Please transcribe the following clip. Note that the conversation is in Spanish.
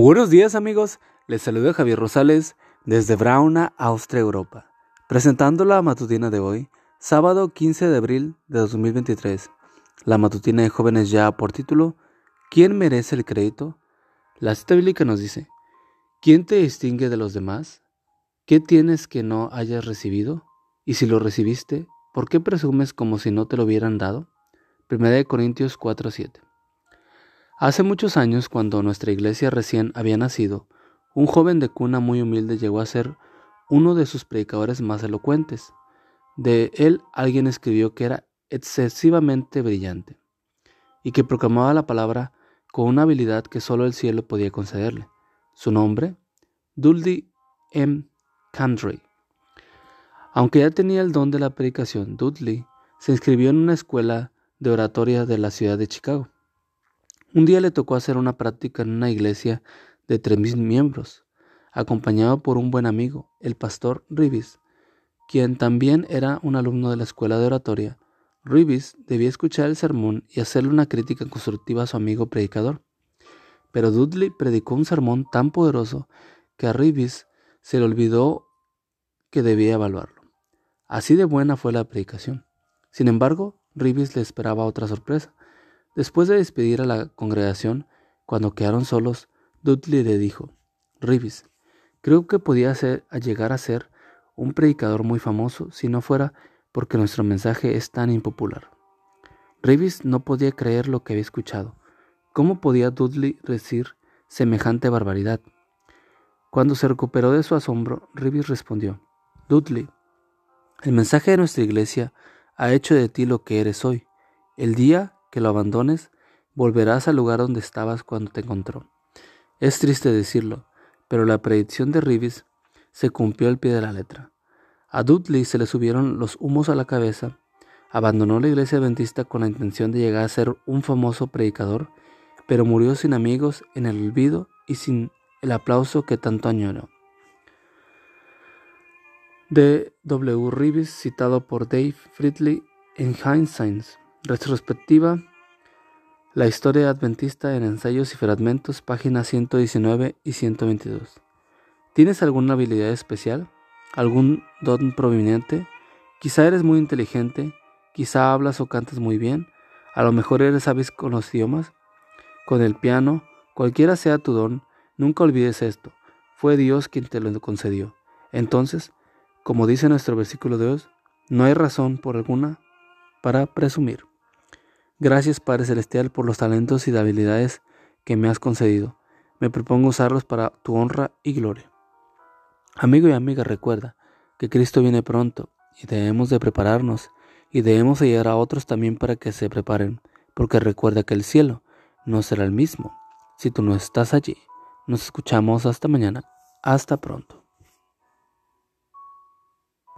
buenos días amigos, les saluda Javier Rosales desde Brauna, Austria, Europa, presentando la matutina de hoy, sábado 15 de abril de 2023. La matutina de jóvenes ya por título, ¿quién merece el crédito? La cita bíblica nos dice, ¿quién te distingue de los demás? ¿Qué tienes que no hayas recibido? Y si lo recibiste, ¿por qué presumes como si no te lo hubieran dado? 1 Corintios 4:7 Hace muchos años, cuando nuestra iglesia recién había nacido, un joven de cuna muy humilde llegó a ser uno de sus predicadores más elocuentes. De él alguien escribió que era excesivamente brillante y que proclamaba la palabra con una habilidad que solo el cielo podía concederle. Su nombre, Dudley M. Candray. Aunque ya tenía el don de la predicación, Dudley se inscribió en una escuela de oratoria de la ciudad de Chicago. Un día le tocó hacer una práctica en una iglesia de tres mil miembros, acompañado por un buen amigo, el pastor Ribis, quien también era un alumno de la escuela de oratoria. Ribis debía escuchar el sermón y hacerle una crítica constructiva a su amigo predicador. Pero Dudley predicó un sermón tan poderoso que a Ribis se le olvidó que debía evaluarlo. Así de buena fue la predicación. Sin embargo, Ribis le esperaba otra sorpresa. Después de despedir a la congregación, cuando quedaron solos, Dudley le dijo, Ribis, creo que podía llegar a ser un predicador muy famoso si no fuera porque nuestro mensaje es tan impopular. Ribis no podía creer lo que había escuchado. ¿Cómo podía Dudley decir semejante barbaridad? Cuando se recuperó de su asombro, Ribis respondió, Dudley, el mensaje de nuestra iglesia ha hecho de ti lo que eres hoy. El día que lo abandones, volverás al lugar donde estabas cuando te encontró. Es triste decirlo, pero la predicción de Rivis se cumplió al pie de la letra. A Dudley se le subieron los humos a la cabeza, abandonó la iglesia adventista con la intención de llegar a ser un famoso predicador, pero murió sin amigos, en el olvido y sin el aplauso que tanto añoró. D. W. Rivis, citado por Dave Fridley en Hindsight. Retrospectiva. La historia adventista en ensayos y fragmentos, páginas 119 y 122. ¿Tienes alguna habilidad especial? ¿Algún don proveniente? Quizá eres muy inteligente, quizá hablas o cantas muy bien, a lo mejor eres sabes con los idiomas, con el piano, cualquiera sea tu don, nunca olvides esto. Fue Dios quien te lo concedió. Entonces, como dice nuestro versículo de hoy, no hay razón por alguna para presumir. Gracias Padre Celestial por los talentos y habilidades que me has concedido. Me propongo usarlos para tu honra y gloria. Amigo y amiga, recuerda que Cristo viene pronto y debemos de prepararnos y debemos ayudar a otros también para que se preparen, porque recuerda que el cielo no será el mismo si tú no estás allí. Nos escuchamos hasta mañana. Hasta pronto.